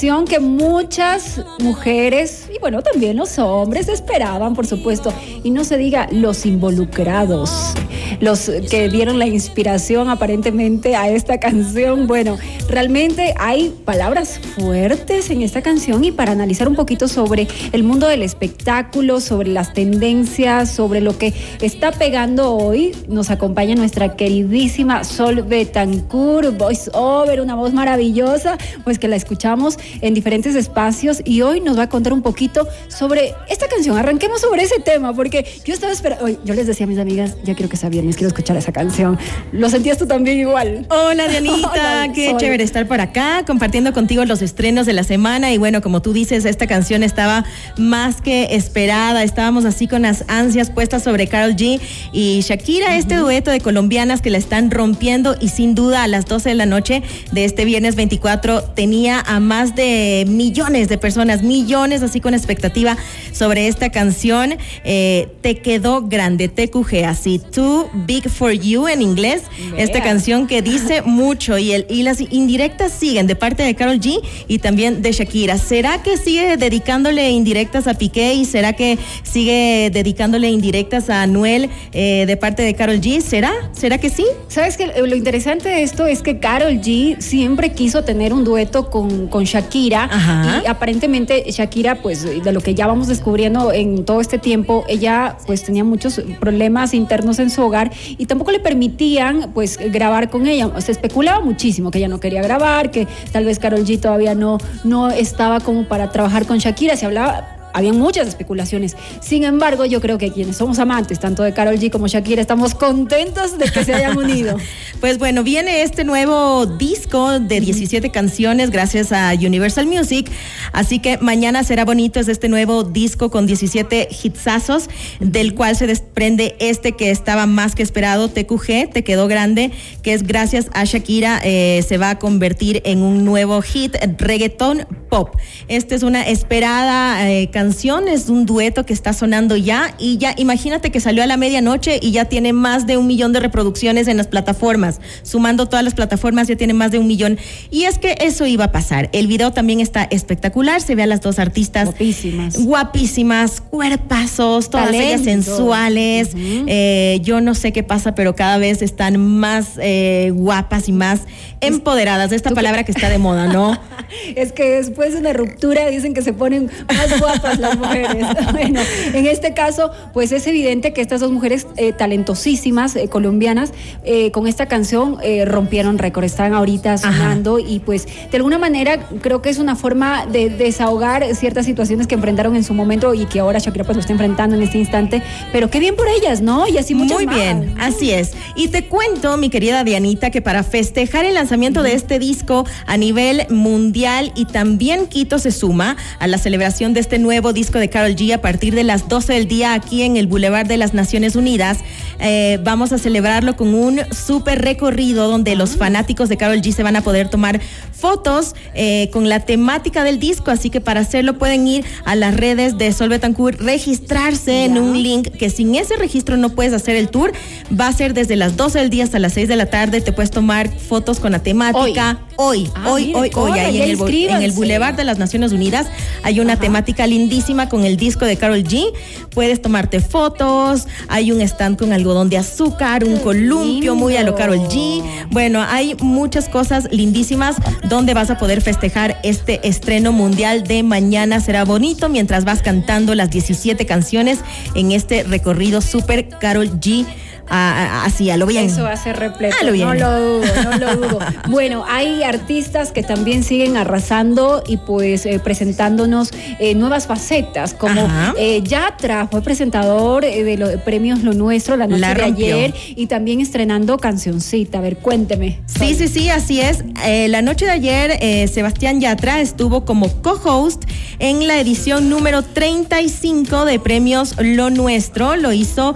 que muchas mujeres y bueno, también los hombres esperaban, por supuesto, y no se diga los involucrados, los que dieron la inspiración aparentemente a esta canción. Bueno, realmente hay palabras fuertes en esta canción y para analizar un poquito sobre el mundo del espectáculo, sobre las tendencias, sobre lo que está pegando hoy, nos acompaña nuestra queridísima Sol Betancourt, voice over, una voz maravillosa, pues que la escuchamos en diferentes espacios y hoy nos va a contar un poquito sobre esta canción. Arranquemos sobre ese tema, porque yo estaba esperando, yo les decía a mis amigas, ya quiero que sea viernes, quiero escuchar esa canción. ¿Lo sentías tú también igual? Hola Dianita, Hola, qué chévere estar por acá compartiendo contigo los estrenos de la semana y bueno, como tú dices, esta canción estaba más que esperada, estábamos así con las ansias puestas sobre Carol G y Shakira, este dueto de colombianas que la están rompiendo y sin duda a las 12 de la noche de este viernes 24 tenía a más de millones de personas, millones así con expectativa sobre esta canción. Eh, te quedó grande, TQG, así, Too Big for You en inglés. Esta canción que dice mucho y, el, y las indirectas siguen de parte de Carol G y también de Shakira. ¿Será que sigue dedicándole indirectas a Piqué y será que sigue dedicándole indirectas a Anuel eh, de parte de Carol G? ¿Será? ¿Será que sí? Sabes que lo interesante de esto es que Carol G siempre quiso tener un dueto con, con Shakira Ajá. y aparentemente Shakira, pues de lo que ya vamos descubriendo en todo este tiempo, ella pues tenía muchos problemas internos en su hogar y tampoco le permitían pues grabar con ella. Se especulaba muchísimo que ella no quería grabar, que tal vez Carol G todavía no, no estaba como para trabajar con Shakira, se hablaba habían muchas especulaciones. Sin embargo, yo creo que quienes somos amantes, tanto de Carol G como Shakira, estamos contentos de que se hayan unido. Pues bueno, viene este nuevo disco de 17 canciones gracias a Universal Music. Así que mañana será bonito, es este nuevo disco con 17 hitsazos, del cual se desprende este que estaba más que esperado, TQG, Te quedó grande, que es gracias a Shakira, eh, se va a convertir en un nuevo hit, reggaetón pop. Esta es una esperada eh, canción, es un dueto que está sonando ya y ya imagínate que salió a la medianoche y ya tiene más de un millón de reproducciones en las plataformas, sumando todas las plataformas ya tiene más de un millón y es que eso iba a pasar. El video también está espectacular, se ve a las dos artistas Guapísimas. guapísimas, cuerpazos, todas ellas sensuales. Eh, yo no sé qué pasa, pero cada vez están más eh, guapas y más empoderadas. Esta ¿Tú qué- palabra que está de moda, ¿no? Es que después de una ruptura dicen que se ponen más guapas las mujeres. Bueno, en este caso, pues es evidente que estas dos mujeres eh, talentosísimas, eh, colombianas, eh, con esta canción rompieron récord, están ahorita sonando y pues de alguna manera creo que es una forma de desahogar ciertas situaciones que enfrentaron en su momento y que ahora Shakira pues lo está enfrentando en este instante, pero qué bien por ellas, ¿no? Y así muchas Muy más. bien, así es. Y te cuento, mi querida Dianita, que para festejar el lanzamiento de este disco a nivel mundial y también Quito se suma a la celebración de este nuevo disco de Carol G a partir de las 12 del día aquí en el Boulevard de las Naciones Unidas. Eh, vamos a celebrarlo con un súper recorrido donde los fanáticos de Carol G se van a poder tomar fotos eh, con la temática del disco, así que para hacerlo pueden ir a las redes de Sol Betancourt, registrarse en un link que sin ese registro no puedes hacer el tour. Va a ser desde las 12 del día hasta las 6 de la tarde. Te puedes tomar fotos con la temática. Hoy, Ah, hoy, mire, hoy, hoy, corre, ahí en el, en el. Boulevard de las Naciones Unidas hay una Ajá. temática lindísima con el disco de Carol G. Puedes tomarte fotos, hay un stand con algodón de azúcar, un Qué columpio muy a lo. Carol G. Bueno, hay muchas cosas lindísimas donde vas a poder festejar este estreno mundial de mañana. Será bonito mientras vas cantando las 17 canciones en este recorrido super Carol G así, a lo bien. Eso va a ser repleto. No lo dudo, no lo dudo. bueno, hay artistas que también siguen arrasando y pues eh, presentándonos eh, nuevas facetas, como eh, Yatra fue presentador de los premios Lo Nuestro la noche de ayer y también estrenando cancioncita. A ver, cuénteme. Sí, sí, sí, así es. la noche de ayer, Sebastián Yatra estuvo como co-host en la edición número 35 de premios Lo Nuestro. Lo hizo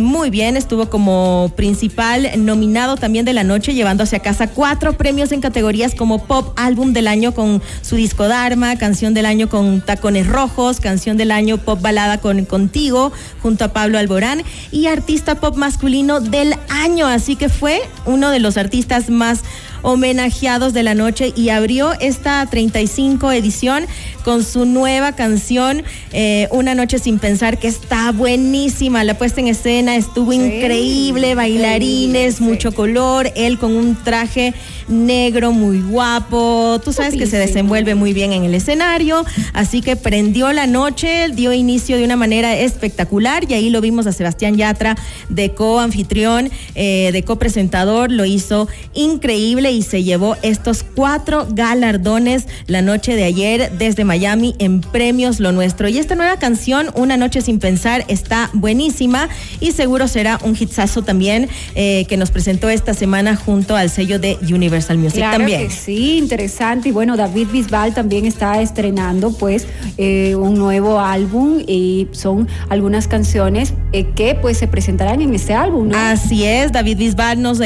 muy bien, estuvo como principal nominado también de la noche, llevándose a casa cuatro premios en categorías como Pop Álbum del Año con su disco Dharma, Canción del Año con Tacones Rojos, Canción del Año Pop Balada con Contigo, junto a Pablo Alborán, y Artista Pop Masculino del Año. Así que fue uno de los artistas más homenajeados de la noche y abrió esta 35 edición con su nueva canción eh, Una noche sin pensar que está buenísima. La puesta en escena estuvo increíble, bailarines, mucho color, él con un traje negro muy guapo. Tú sabes que se desenvuelve muy bien en el escenario, así que prendió la noche, dio inicio de una manera espectacular y ahí lo vimos a Sebastián Yatra de co-anfitrión, eh, de co-presentador, lo hizo increíble y se llevó estos cuatro galardones la noche de ayer desde Miami en Premios Lo Nuestro. Y esta nueva canción, Una Noche Sin Pensar, está buenísima y seguro será un hitsazo también eh, que nos presentó esta semana junto al sello de Universal Music claro también. Que sí, interesante. Y bueno, David Bisbal también está estrenando pues eh, un nuevo álbum y son algunas canciones eh, que pues se presentarán en este álbum. Así es, David Bisbal nos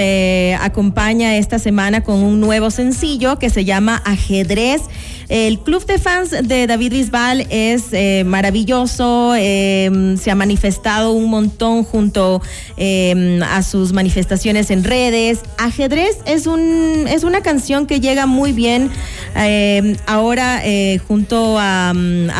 acompaña esta semana con un nuevo sencillo que se llama Ajedrez. El club de fans de David Bisbal es eh, maravilloso, em, se ha manifestado un montón junto em, a sus manifestaciones en redes. Ajedrez es, un, es una canción que llega muy bien em, ahora eh, junto a,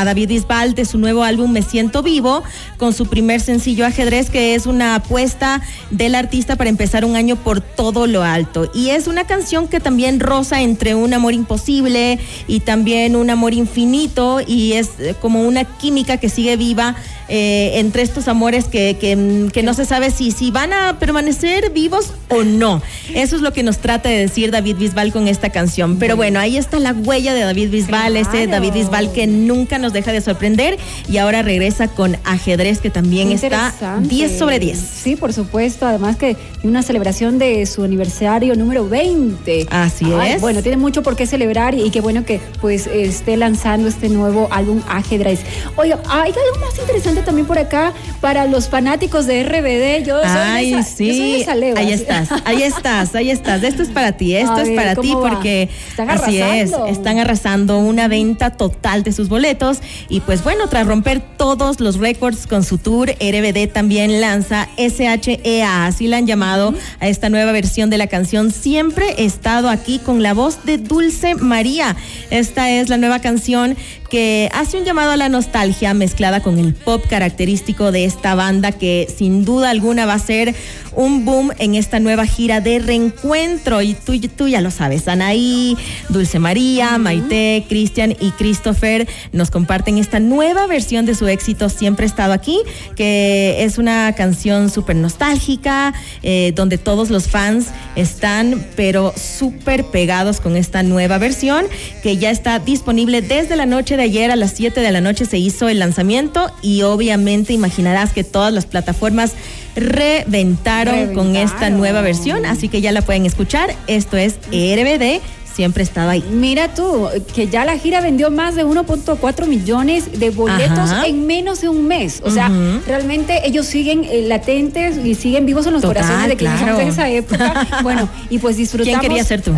David Bisbal de su nuevo álbum Me Siento Vivo, con su primer sencillo Ajedrez, que es una apuesta del artista para empezar un año por todo lo alto. Y es una canción que también roza entre un amor imposible y también un amor infinito y es eh, como una química que sigue viva eh, entre estos amores que, que, no se sabe si, si van a permanecer vivos o no. Eso es lo que nos trata de decir David Bisbal con esta canción. Pero bueno, ahí está la huella de David Bisbal, ese David Bisbal que nunca nos deja de sorprender y ahora regresa con ajedrez que también está 10 sobre 10. Sí, por supuesto. Además que una celebración de su aniversario número 20. Así es. Bueno, tiene mucho por qué celebrar y qué bueno que pues esté lanzando este nuevo álbum ajedrez. Oiga, hay algo más interesante también por acá para los fanáticos de RBD. Yo soy Ay, sí. ahí estás, ahí estás, ahí estás. Esto es para ti, esto es para ti porque así es, están arrasando una venta total de sus boletos y pues bueno, tras romper todos los récords con su tour, RBD también lanza SHEA, así la han llamado a esta nueva versión de la canción. Siempre estado aquí con la voz de Dulce María. Esta es la nueva canción que hace un llamado a la nostalgia mezclada con el pop característico de esta banda que sin duda alguna va a ser un boom en esta nueva gira de reencuentro. Y tú, tú ya lo sabes, Anaí, Dulce María, Maite, Cristian y Christopher nos comparten esta nueva versión de su éxito Siempre he estado aquí, que es una canción súper nostálgica, eh, donde todos los fans están pero súper pegados con esta nueva versión que ya está disponible desde la noche de ayer a las 7 de la noche se hizo el lanzamiento y obviamente imaginarás que todas las plataformas reventaron, con esta nueva versión, así que ya la pueden escuchar. Esto es RBD siempre estaba ahí. Mira tú, que ya la gira vendió más de 1.4 millones de boletos en menos de un mes. O sea, realmente ellos siguen eh, latentes y siguen vivos en los corazones de quienes claro. de esa época. bueno, y pues disfrutamos. ¿Quién quería ser tú?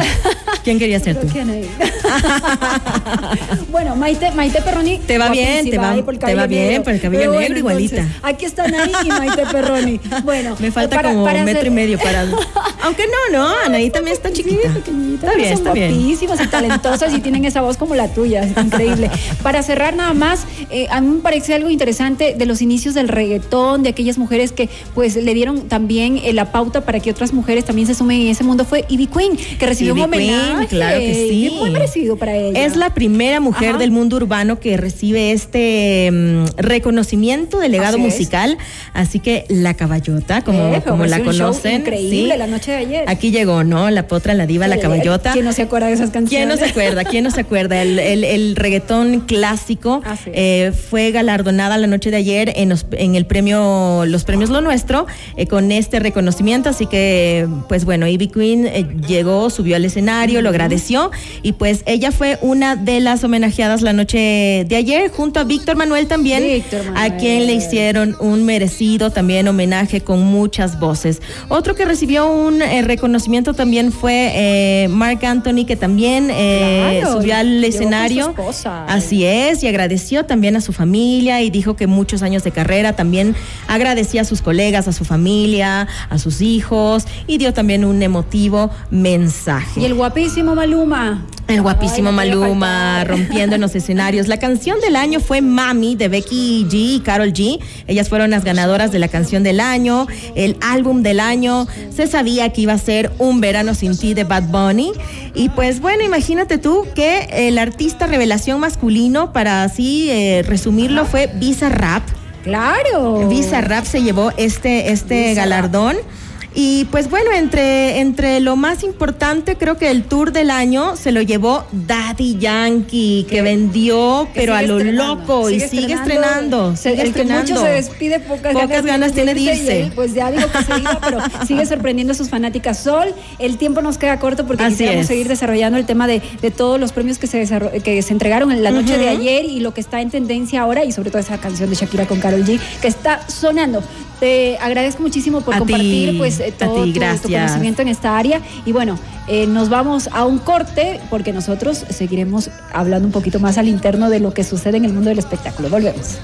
¿Quién quería ser tú? bueno, Maite, Maite Perroni. Te va bien, te va, te va bien, por el cabello negro igualita. aquí están ahí y Maite Perroni. Bueno, me falta como un metro y medio para. Aunque no, no, Anaí también está chiquita. Sí, pequeñita. Está bien, está bien guapísimas y talentosas y tienen esa voz como la tuya, es increíble. Para cerrar nada más, eh, a mí me parece algo interesante de los inicios del reggaetón, de aquellas mujeres que pues le dieron también eh, la pauta para que otras mujeres también se sumen en ese mundo fue Ivy Queen, que recibió un homenaje. claro que sí. Muy merecido para ella. Es la primera mujer del mundo urbano que recibe este mm, reconocimiento de legado musical, así que la caballota, como, como la conocen. Increíble la noche de ayer. Aquí llegó, ¿no? La potra, la diva, la caballota. ¿Quién no se acuerda de esas canciones? ¿Quién no se acuerda? ¿Quién no se acuerda? El, el, reggaetón clásico eh, fue galardonada la noche de ayer en, en el premio, los premios Lo Nuestro, eh, con este reconocimiento. Así que, pues bueno, Ivy Queen eh, llegó, subió al escenario, lo agradeció y pues ella fue una de las homenajeadas la noche de ayer, junto a Víctor Manuel también, a quien le hicieron un merecido también homenaje con muchas voces. Otro que recibió un reconocimiento también fue Mark Anthony, que también subió al escenario. Así es, y agradeció también a su familia y dijo que muchos años de carrera también agradecía a sus colegas, a su familia, a sus hijos y dio también un emotivo mensaje. Y el guapísimo Maluma. El guapísimo Maluma rompiendo en los escenarios. La canción del año fue Mami de Becky G y Carol G. Ellas fueron las ganadoras de la canción del año. El álbum del año. Se sabía que iba a ser Un verano sin ti de Bad Bunny. Y pues bueno, imagínate tú que el artista revelación masculino, para así eh, resumirlo, fue Visa Rap. Claro. Visa Rap se llevó este, este galardón. Y pues bueno, entre, entre lo más importante, creo que el tour del año se lo llevó Daddy Yankee, que vendió, pero a lo loco y sigue estrenando. Sigue el estrenando. que mucho se despide, pocas, ganas, tiene de irse. pues ya digo que se iba, pero sigue sorprendiendo a sus fanáticas. Sol, el tiempo nos queda corto porque quisiéramos seguir desarrollando el tema de, de, todos los premios que se, que se entregaron en la noche de ayer y lo que está en tendencia ahora y sobre todo esa canción de Shakira con Carol G que está sonando. Te agradezco muchísimo por compartir pues eh, todo tu, conocimiento en esta área y bueno, eh, nos vamos a un corte porque nosotros seguiremos hablando un poquito más al interno de lo que sucede en el mundo del espectáculo. Volvemos.